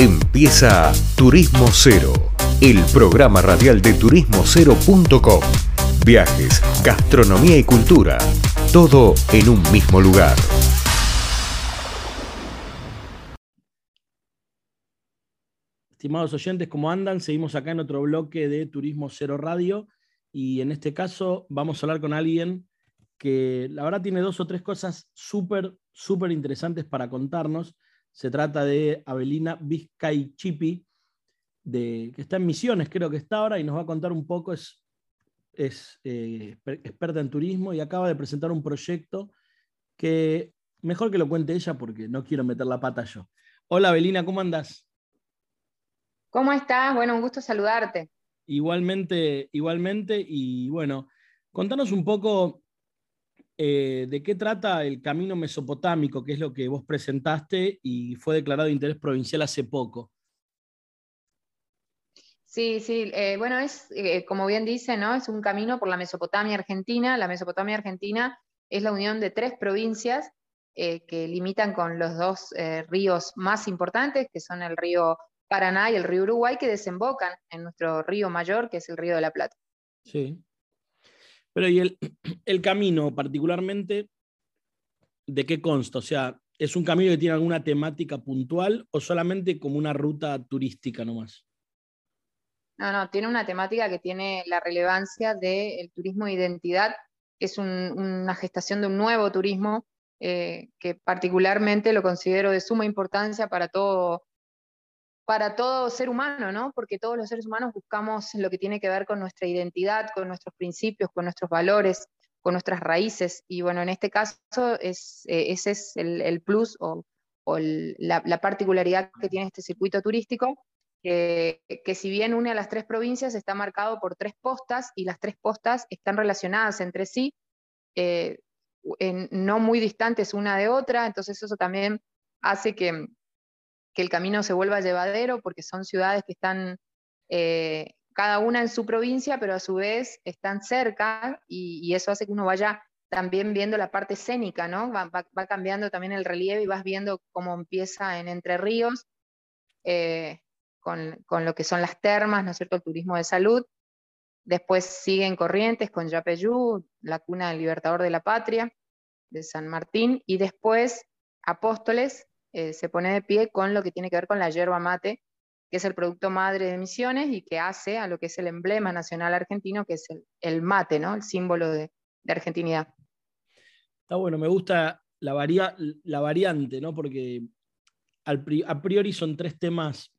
Empieza Turismo Cero, el programa radial de turismocero.com. Viajes, gastronomía y cultura, todo en un mismo lugar. Estimados oyentes, ¿cómo andan? Seguimos acá en otro bloque de Turismo Cero Radio y en este caso vamos a hablar con alguien que la verdad tiene dos o tres cosas súper, súper interesantes para contarnos. Se trata de Abelina Vizcay-Chipi, que está en Misiones, creo que está ahora, y nos va a contar un poco, es, es eh, experta en turismo y acaba de presentar un proyecto que mejor que lo cuente ella porque no quiero meter la pata yo. Hola Abelina, ¿cómo andas? ¿Cómo estás? Bueno, un gusto saludarte. Igualmente, igualmente, y bueno, contanos un poco eh, de qué trata el camino mesopotámico, que es lo que vos presentaste y fue declarado de interés provincial hace poco. Sí, sí, eh, bueno, es eh, como bien dice, ¿no? Es un camino por la Mesopotamia argentina. La Mesopotamia argentina es la unión de tres provincias que limitan con los dos ríos más importantes, que son el río Paraná y el río Uruguay, que desembocan en nuestro río mayor, que es el río de la Plata. Sí. Pero ¿y el, camino particularmente de qué consta? O sea, ¿es un camino que tiene alguna temática puntual o solamente como una ruta turística nomás? No, no, tiene una temática que tiene la relevancia del turismo de identidad, que es una gestación de un nuevo turismo eh, que particularmente lo considero de suma importancia para todo para todo ser humano, ¿no? Porque todos los seres humanos buscamos lo que tiene que ver con nuestra identidad, con nuestros principios, con nuestros valores, con nuestras raíces. Y bueno, en este caso es, eh, ese es el, plus o, la, particularidad que tiene este circuito turístico, que, si bien une a las tres provincias, está marcado por tres postas y las tres postas están relacionadas entre sí, eh, no muy distantes una de otra, entonces eso también hace que, que el camino se vuelva llevadero, porque son ciudades que están eh, cada una en su provincia, pero a su vez están cerca y, eso hace que uno vaya también viendo la parte escénica, ¿no? Va, cambiando también el relieve y vas viendo cómo empieza en Entre Ríos, eh, con, lo que son las termas, ¿no es cierto?, el turismo de salud. Después siguen Corrientes con Yapeyú, la cuna del libertador de la patria, de San Martín, y después Apóstoles, eh, se pone de pie con lo que tiene que ver con la yerba mate, que es el producto madre de Misiones y que hace a lo que es el emblema nacional argentino, que es el, mate, ¿no? el símbolo de, argentinidad. Está bueno, me gusta la, la variante, ¿no? porque a priori son tres temas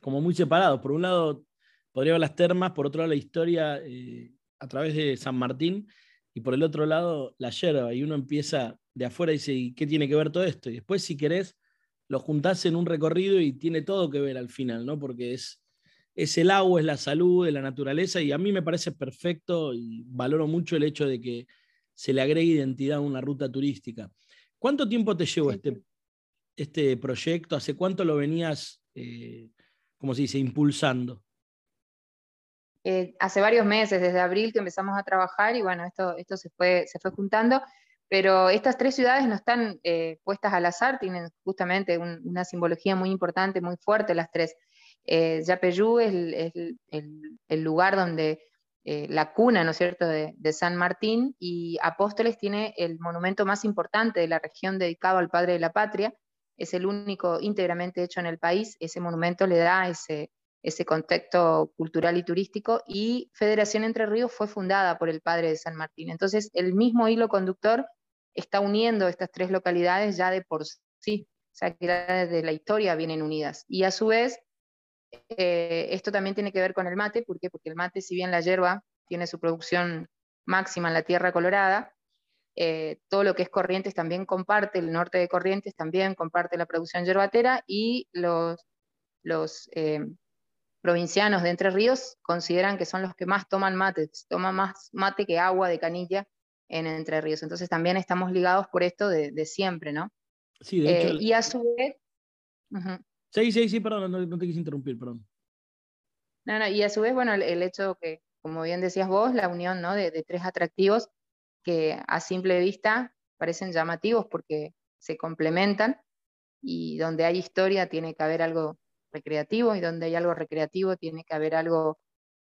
como muy separados. Por un lado, podría haber las termas, por otro lado, la historia eh, a través de San Martín, y por el otro lado, la yerba. Y uno empieza de afuera dice, ¿y qué tiene que ver todo esto? Y después, si querés, lo juntás en un recorrido y tiene todo que ver al final, ¿no? Porque es, es el agua, es la salud, es la naturaleza, y a mí me parece perfecto y valoro mucho el hecho de que se le agregue identidad a una ruta turística. ¿Cuánto tiempo te llevó este, este proyecto? ¿Hace cuánto lo venías, eh, como se dice, impulsando? Eh, hace varios meses, desde abril que empezamos a trabajar y bueno, esto, esto se, fue, se fue juntando. Pero estas tres ciudades no están eh, puestas al azar, tienen justamente una simbología muy importante, muy fuerte las tres. Eh, Yapeyú es, el, lugar donde eh, la cuna, ¿no es cierto?, de, San Martín, y Apóstoles tiene el monumento más importante de la región dedicado al Padre de la Patria, es el único íntegramente hecho en el país, ese monumento le da ese, ese contexto cultural y turístico, y Federación Entre Ríos fue fundada por el padre de San Martín. Entonces, el mismo hilo conductor está uniendo estas tres localidades ya de por sí, o sea que desde la historia vienen unidas. Y a su vez, eh, esto también tiene que ver con el mate, ¿por qué? Porque el mate, si bien la hierba tiene su producción máxima en la tierra colorada, eh, todo lo que es Corrientes también comparte, el norte de Corrientes también comparte la producción yerbatera y los, los eh, provincianos de Entre Ríos consideran que son los que más toman mate, toman más mate que agua de canilla en Entre Ríos. Entonces también estamos ligados por esto de, siempre, ¿no? Sí, de hecho. Eh, y a su vez... Sí, sí, sí, perdón, no, te quise interrumpir, perdón. No, no, y a su vez, bueno, el, hecho que, como bien decías vos, la unión ¿no? de, tres atractivos que a simple vista parecen llamativos porque se complementan y donde hay historia tiene que haber algo recreativo y donde hay algo recreativo tiene que haber algo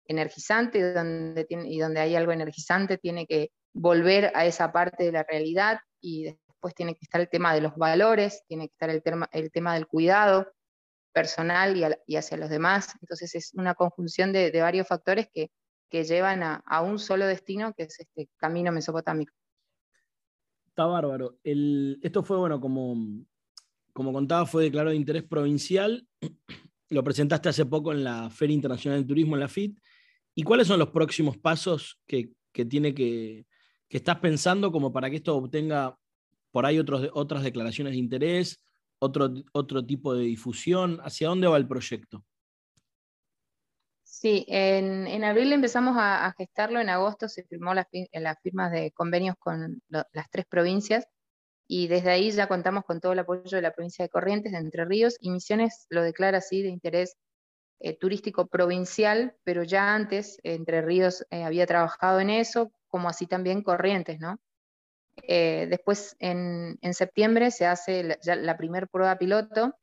energizante y donde, tiene, y donde hay algo energizante tiene que volver a esa parte de la realidad y después tiene que estar el tema de los valores, tiene que estar el tema, el tema del cuidado personal y, hacia los demás. Entonces es una conjunción de, varios factores que, que llevan a, a, un solo destino, que es este camino mesopotámico. Está bárbaro. El, esto fue, bueno, como, como contaba, fue declarado de interés provincial. Lo presentaste hace poco en la Feria Internacional del Turismo, en la FIT. ¿Y cuáles son los próximos pasos que, que tiene que, que estás pensando como para que esto obtenga por ahí otros, otras declaraciones de interés, otro, otro tipo de difusión? ¿Hacia dónde va el proyecto? Sí, en, abril empezamos a, gestarlo, en agosto se firmó las, las firmas de convenios con las tres provincias y desde ahí ya contamos con todo el apoyo de la provincia de Corrientes, de Entre Ríos, y Misiones lo declara así de interés eh, turístico provincial, pero ya antes Entre Ríos eh, había trabajado en eso, como así también Corrientes, ¿no? Eh, después en, septiembre se hace la, ya la primer prueba piloto,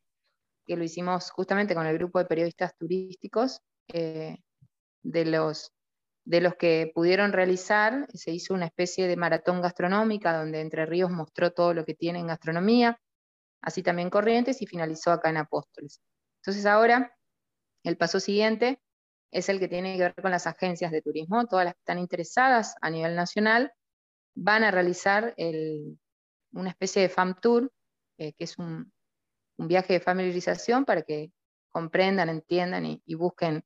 que lo hicimos justamente con el grupo de periodistas turísticos, eh, de, los, de los que pudieron realizar, se hizo una especie de maratón gastronómica donde Entre Ríos mostró todo lo que tiene en gastronomía, así también Corrientes y finalizó acá en Apóstoles. Entonces ahora el paso siguiente es el que tiene que ver con las agencias de turismo, todas las que están interesadas a nivel nacional van a realizar una especie de FAM Tour, eh, que es un, viaje de familiarización para que comprendan, entiendan y busquen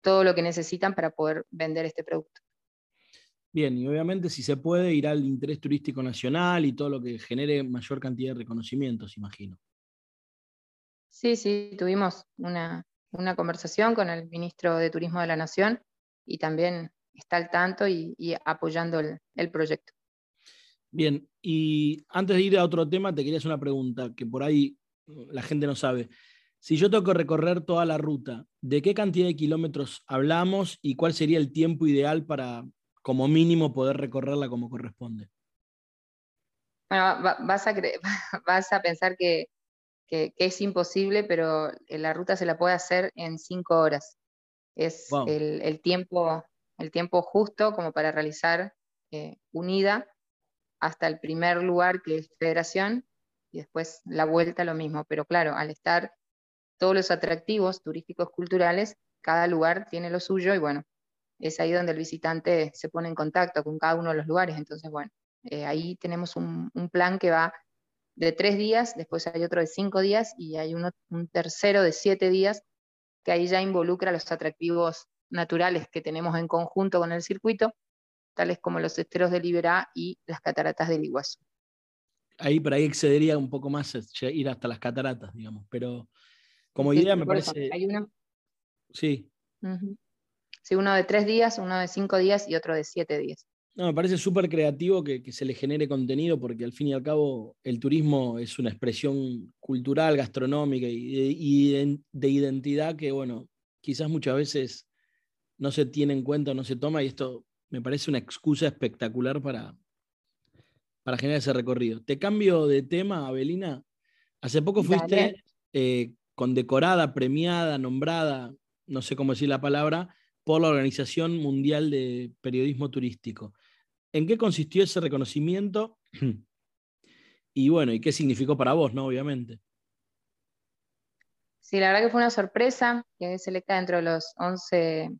todo lo que necesitan para poder vender este producto. Bien, y obviamente si se puede ir al interés turístico nacional y todo lo que genere mayor cantidad de reconocimientos, imagino. Sí, sí, tuvimos una, conversación con el ministro de Turismo de la Nación y también está al tanto y, apoyando el, el, proyecto. Bien, y antes de ir a otro tema, te quería hacer una pregunta que por ahí la gente no sabe. Si yo tengo que recorrer toda la ruta, ¿de qué cantidad de kilómetros hablamos y cuál sería el tiempo ideal para, como mínimo, poder recorrerla como corresponde? Bueno, vas a, vas a pensar que, es imposible, pero la ruta se la puede hacer en cinco horas. Es el, tiempo, el tiempo justo como para realizar eh, unida hasta el primer lugar que es Federación y después la vuelta lo mismo. Pero claro, al estar todos los atractivos turísticos culturales, cada lugar tiene lo suyo y bueno, es ahí donde el visitante se pone en contacto con cada uno de los lugares. Entonces, bueno, eh, ahí tenemos un, plan que va de tres días, después hay otro de cinco días y hay uno, un tercero de siete días que ahí ya involucra los atractivos naturales que tenemos en conjunto con el circuito, tales como los esteros de Liberá y las cataratas del Iguazú. Ahí por ahí excedería un poco más ir hasta las cataratas, digamos, pero como idea me parece. Hay uno. Sí. Sí, uno de tres días, uno de cinco días y otro de siete días. No, me parece súper creativo que, se le genere contenido porque al fin y al cabo el turismo es una expresión cultural, gastronómica y de, identidad que, bueno, quizás muchas veces no se tiene en cuenta o no se toma y esto me parece una excusa espectacular para, para generar ese recorrido. Te cambio de tema, Abelina. Hace poco fuiste condecorada, premiada, nombrada, no sé cómo decir la palabra, por la Organización Mundial de Periodismo Turístico. ¿En qué consistió ese reconocimiento? Y bueno, ¿y qué significó para vos, no? Obviamente. Sí, la verdad que fue una sorpresa, que selecta dentro de los 11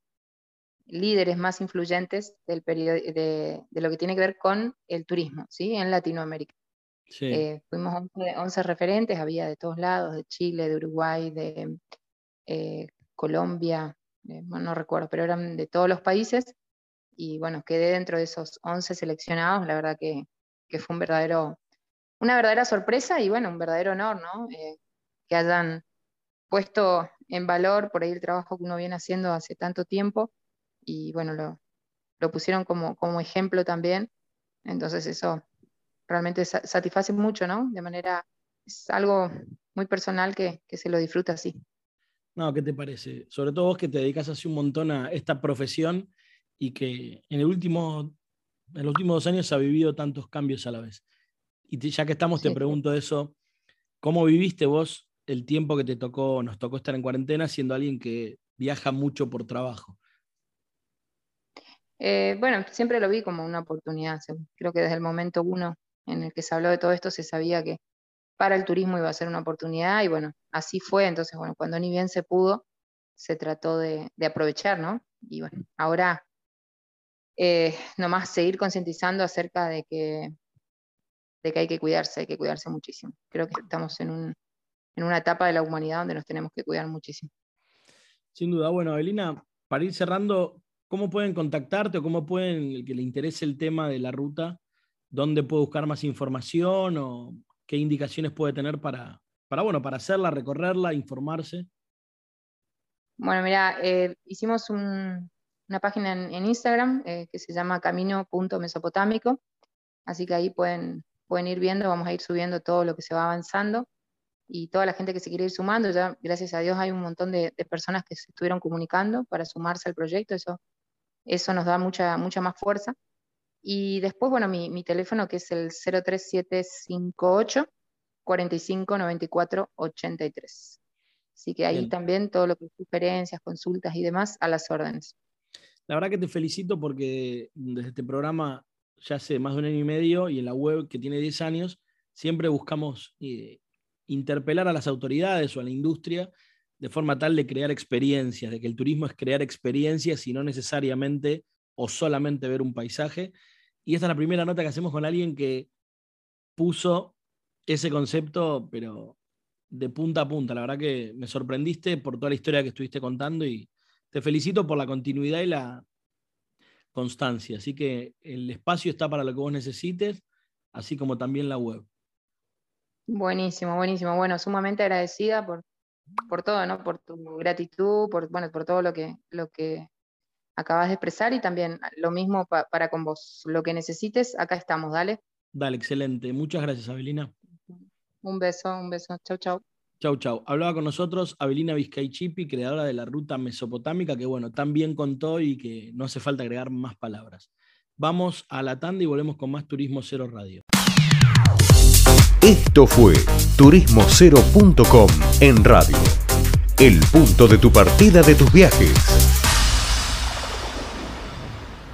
líderes más influyentes del de, de, lo que tiene que ver con el turismo, ¿sí? En Latinoamérica. Eh, fuimos 11, referentes, había de todos lados, de Chile, de Uruguay, de eh, Colombia, eh, no recuerdo, pero eran de todos los países. Y bueno, quedé dentro de esos 11 seleccionados, la verdad que, fue un verdadero, una verdadera sorpresa y bueno, un verdadero honor, ¿no? que hayan puesto en valor por ahí el trabajo que uno viene haciendo hace tanto tiempo y bueno, lo, lo pusieron como, como ejemplo también. Entonces eso realmente satisface mucho, ¿no? De manera, es algo muy personal que, se lo disfruta así. No, ¿qué te parece? Sobre todo vos que te dedicas hace un montón a esta profesión y que en, el último, en los últimos dos años ha vivido tantos cambios a la vez. Y ya que estamos, te pregunto eso, ¿cómo viviste vos el tiempo que te tocó, nos tocó estar en cuarentena siendo alguien que viaja mucho por trabajo? Eh, bueno, siempre lo vi como una oportunidad. Creo que desde el momento uno en el que se habló de todo esto se sabía que para el turismo iba a ser una oportunidad y bueno, así fue. Entonces, bueno, cuando ni bien se pudo, se trató de, aprovechar, ¿no? Y bueno, ahora eh, nomás seguir concientizando acerca de que, de que hay que cuidarse, hay que cuidarse muchísimo. Creo que estamos en, en una etapa de la humanidad donde nos tenemos que cuidar muchísimo. Sin duda. Bueno, Evelina, para ir cerrando, ¿cómo pueden contactarte o cómo pueden, el que le interese el tema de la ruta, dónde puede buscar más información o qué indicaciones puede tener para, bueno, para hacerla, recorrerla, informarse? Bueno, mira, eh, hicimos una página en, Instagram eh, que se llama camino.mesopotámico, así que ahí pueden, ir viendo, vamos a ir subiendo todo lo que se va avanzando y toda la gente que se quiere ir sumando, ya gracias a Dios hay un montón de, personas que se estuvieron comunicando para sumarse al proyecto, eso, eso nos da mucha, mucha más fuerza. Y después, bueno, mi, teléfono que es el 03758 45 94 83. Así que ahí también todo lo que es sugerencias, consultas y demás a las órdenes. La verdad que te felicito porque desde este programa ya hace más de un año y medio y en la web que tiene 10 años, siempre buscamos eh, interpelar a las autoridades o a la industria de forma tal de crear experiencias, de que el turismo es crear experiencias y no necesariamente o solamente ver un paisaje. Y esta es la primera nota que hacemos con alguien que puso ese concepto, pero de punta a punta. La verdad que me sorprendiste por toda la historia que estuviste contando y te felicito por la continuidad y la constancia. Así que el espacio está para lo que vos necesites, así como también la web. Buenísimo, buenísimo. Bueno, sumamente agradecida por, por todo, ¿no? Por tu gratitud, por, bueno, por todo lo que, lo que acabas de expresar y también lo mismo para con vos. Lo que necesites, acá estamos, dale. Dale, excelente. Muchas gracias, Abelina. Un beso, un beso. Chau, chau. Chau, chau. Hablaba con nosotros Abelina Vizcaichipi, creadora de la ruta mesopotámica, que bueno, tan bien contó y que no hace falta agregar más palabras. Vamos a la tanda y volvemos con más Turismo Cero Radio. Esto fue turismocero.com en radio. El punto de tu partida de tus viajes.